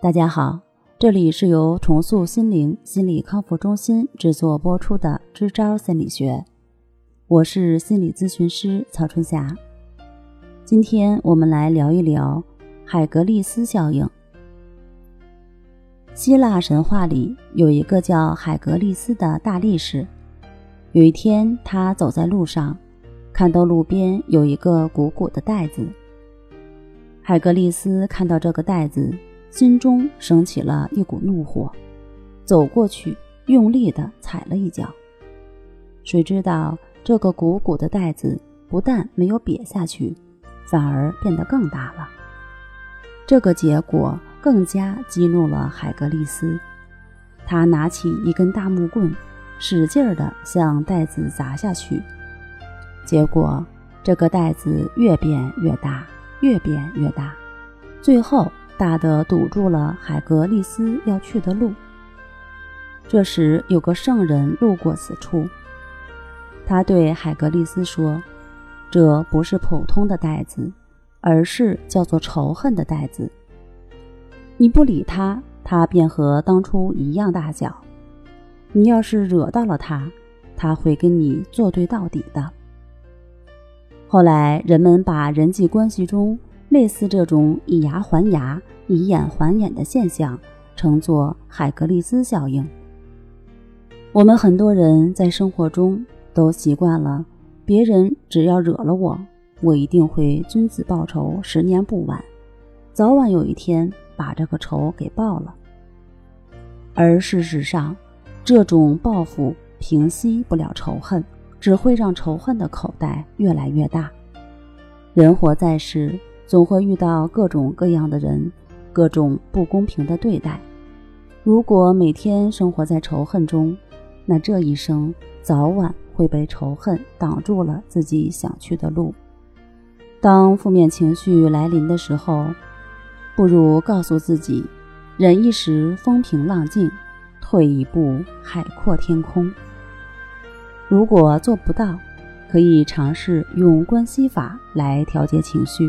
大家好，这里是由重塑心灵心理康复中心制作播出的《支招心理学》，我是心理咨询师曹春霞。今天我们来聊一聊海格力斯效应。希腊神话里有一个叫海格力斯的大力士，有一天他走在路上，看到路边有一个鼓鼓的袋子。海格力斯看到这个袋子。心中升起了一股怒火，走过去，用力地踩了一脚。谁知道这个鼓鼓的袋子不但没有瘪下去，反而变得更大了。这个结果更加激怒了海格力斯，他拿起一根大木棍，使劲地向袋子砸下去。结果，这个袋子越变越大，越变越大，最后。大的堵住了海格力斯要去的路。这时，有个圣人路过此处，他对海格力斯说：“这不是普通的袋子，而是叫做仇恨的袋子。你不理他，他便和当初一样大小；你要是惹到了他，他会跟你作对到底的。”后来，人们把人际关系中类似这种以牙还牙。以眼还眼的现象称作海格力斯效应。我们很多人在生活中都习惯了，别人只要惹了我，我一定会君子报仇，十年不晚，早晚有一天把这个仇给报了。而事实上，这种报复平息不了仇恨，只会让仇恨的口袋越来越大。人活在世，总会遇到各种各样的人。各种不公平的对待，如果每天生活在仇恨中，那这一生早晚会被仇恨挡住了自己想去的路。当负面情绪来临的时候，不如告诉自己：忍一时风平浪静，退一步海阔天空。如果做不到，可以尝试用关系法来调节情绪。